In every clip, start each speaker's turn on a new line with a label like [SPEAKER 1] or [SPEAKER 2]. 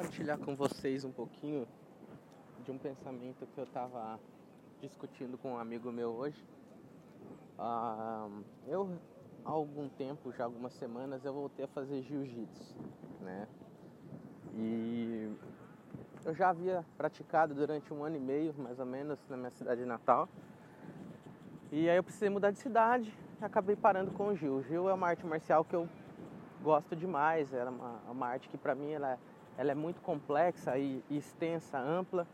[SPEAKER 1] compartilhar com vocês um pouquinho de um pensamento que eu estava discutindo com um amigo meu hoje. Ah, eu, há algum tempo, já algumas semanas, eu voltei a fazer jiu-jitsu, né? E eu já havia praticado durante um ano e meio, mais ou menos, na minha cidade natal. E aí eu precisei mudar de cidade, acabei parando com o Gil. O Gil é uma arte marcial que eu gosto demais, era uma, uma arte que para mim ela, ela é muito complexa e, extensa, ampla,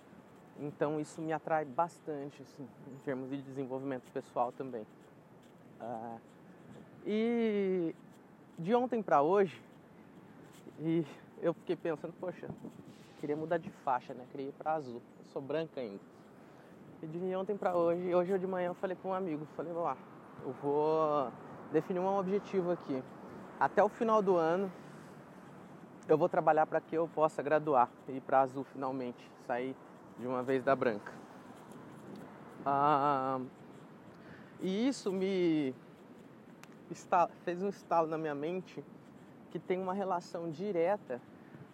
[SPEAKER 1] então isso me atrai bastante assim, em termos de desenvolvimento pessoal também. Ah, e de ontem para hoje, e eu fiquei pensando, poxa, queria mudar de faixa, né? Queria ir para azul. Eu sou branca ainda. E de ontem para hoje, hoje de manhã eu falei para um amigo, falei, lá, eu vou definir um objetivo aqui até o final do ano eu vou trabalhar para que eu possa graduar e para azul finalmente, sair de uma vez da branca. Ah, e isso me fez um estalo na minha mente que tem uma relação direta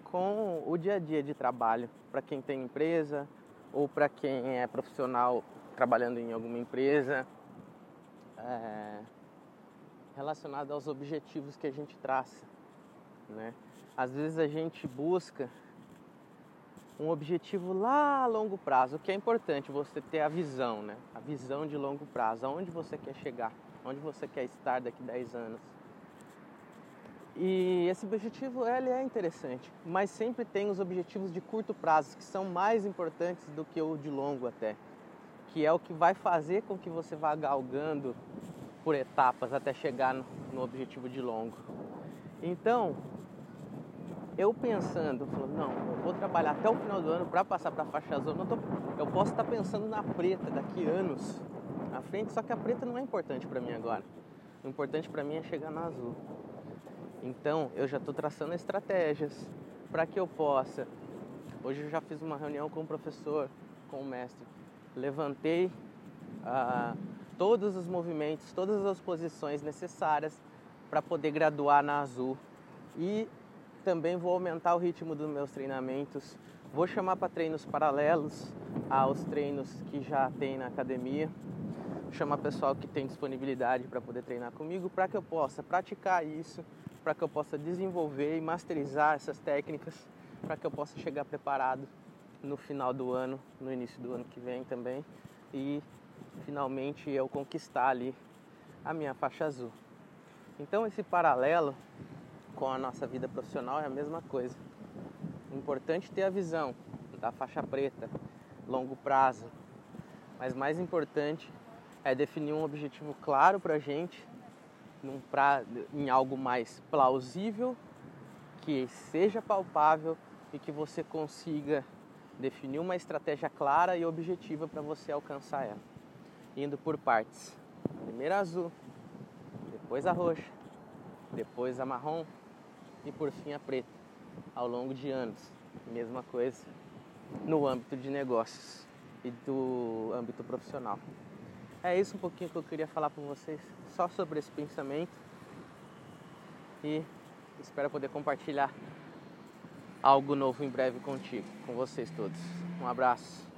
[SPEAKER 1] com o dia a dia de trabalho, para quem tem empresa ou para quem é profissional trabalhando em alguma empresa. É, relacionado aos objetivos que a gente traça, né? Às vezes a gente busca um objetivo lá a longo prazo, o que é importante você ter a visão, né? A visão de longo prazo, aonde você quer chegar, onde você quer estar daqui a 10 anos. E esse objetivo ele é interessante, mas sempre tem os objetivos de curto prazo que são mais importantes do que o de longo até, que é o que vai fazer com que você vá galgando por etapas até chegar no, no objetivo de longo. Então, eu pensando, falando, não, eu vou trabalhar até o final do ano para passar para a faixa azul. Eu, tô, eu posso estar tá pensando na preta daqui anos à frente, só que a preta não é importante para mim agora. O importante para mim é chegar na azul. Então, eu já estou traçando estratégias para que eu possa. Hoje eu já fiz uma reunião com o professor, com o mestre. Levantei a uh, todos os movimentos, todas as posições necessárias para poder graduar na Azul. E também vou aumentar o ritmo dos meus treinamentos. Vou chamar para treinos paralelos aos treinos que já tem na academia. Chamar pessoal que tem disponibilidade para poder treinar comigo, para que eu possa praticar isso, para que eu possa desenvolver e masterizar essas técnicas, para que eu possa chegar preparado no final do ano, no início do ano que vem também e finalmente eu conquistar ali a minha faixa azul. Então esse paralelo com a nossa vida profissional é a mesma coisa. Importante ter a visão da faixa preta, longo prazo, mas mais importante é definir um objetivo claro para a gente, pra, em algo mais plausível, que seja palpável e que você consiga definir uma estratégia clara e objetiva para você alcançar ela indo por partes. Primeiro azul, depois a roxa, depois a marrom e por fim a preta, ao longo de anos. Mesma coisa no âmbito de negócios e do âmbito profissional. É isso um pouquinho que eu queria falar para vocês, só sobre esse pensamento. E espero poder compartilhar algo novo em breve contigo, com vocês todos. Um abraço.